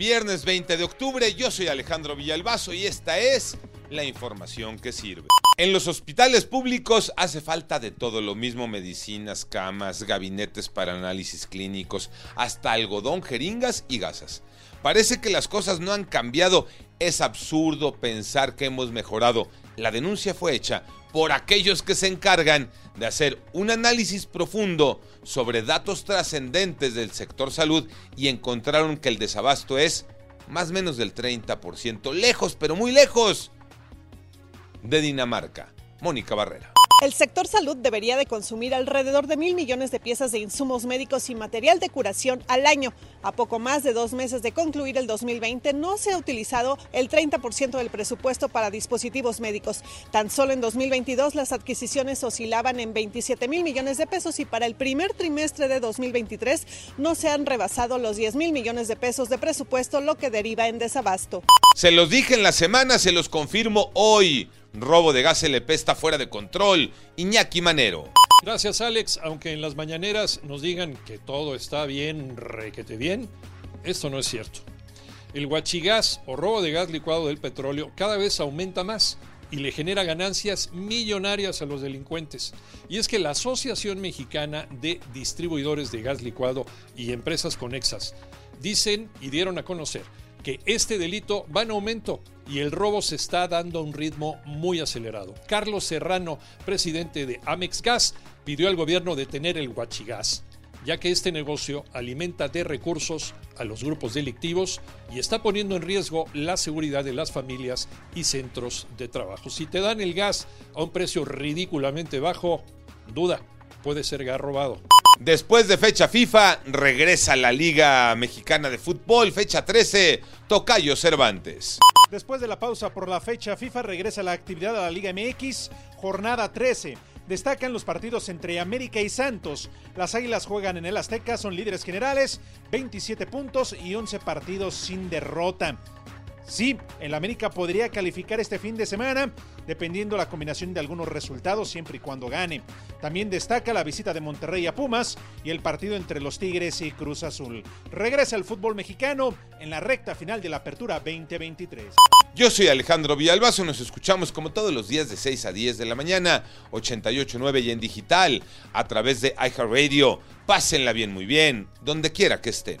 Viernes 20 de octubre, yo soy Alejandro Villalbazo y esta es la información que sirve. En los hospitales públicos hace falta de todo lo mismo, medicinas, camas, gabinetes para análisis clínicos, hasta algodón, jeringas y gasas. Parece que las cosas no han cambiado, es absurdo pensar que hemos mejorado. La denuncia fue hecha por aquellos que se encargan de hacer un análisis profundo sobre datos trascendentes del sector salud y encontraron que el desabasto es más o menos del 30%, lejos, pero muy lejos de Dinamarca. Mónica Barrera. El sector salud debería de consumir alrededor de mil millones de piezas de insumos médicos y material de curación al año. A poco más de dos meses de concluir el 2020, no se ha utilizado el 30% del presupuesto para dispositivos médicos. Tan solo en 2022 las adquisiciones oscilaban en 27 mil millones de pesos y para el primer trimestre de 2023 no se han rebasado los 10 mil millones de pesos de presupuesto, lo que deriva en desabasto. Se los dije en la semana, se los confirmo hoy. Robo de gas LP está fuera de control. Iñaki Manero. Gracias Alex, aunque en las mañaneras nos digan que todo está bien, requete bien, esto no es cierto. El huachigás o robo de gas licuado del petróleo cada vez aumenta más y le genera ganancias millonarias a los delincuentes. Y es que la Asociación Mexicana de Distribuidores de Gas Licuado y Empresas Conexas dicen y dieron a conocer que este delito va en aumento y el robo se está dando a un ritmo muy acelerado. Carlos Serrano, presidente de Amex Gas, pidió al gobierno detener el huachigás, ya que este negocio alimenta de recursos a los grupos delictivos y está poniendo en riesgo la seguridad de las familias y centros de trabajo. Si te dan el gas a un precio ridículamente bajo, duda, puede ser robado. Después de fecha FIFA, regresa la Liga Mexicana de Fútbol, fecha 13, Tocayo Cervantes. Después de la pausa por la fecha FIFA, regresa la actividad a la Liga MX, jornada 13. Destacan los partidos entre América y Santos. Las Águilas juegan en el Azteca, son líderes generales, 27 puntos y 11 partidos sin derrota. Sí, el América podría calificar este fin de semana, dependiendo la combinación de algunos resultados, siempre y cuando gane. También destaca la visita de Monterrey a Pumas y el partido entre los Tigres y Cruz Azul. Regresa el fútbol mexicano en la recta final de la Apertura 2023. Yo soy Alejandro Villalbazo, nos escuchamos como todos los días de 6 a 10 de la mañana, 88.9 y en digital, a través de iHeartRadio. Pásenla bien, muy bien, donde quiera que estén.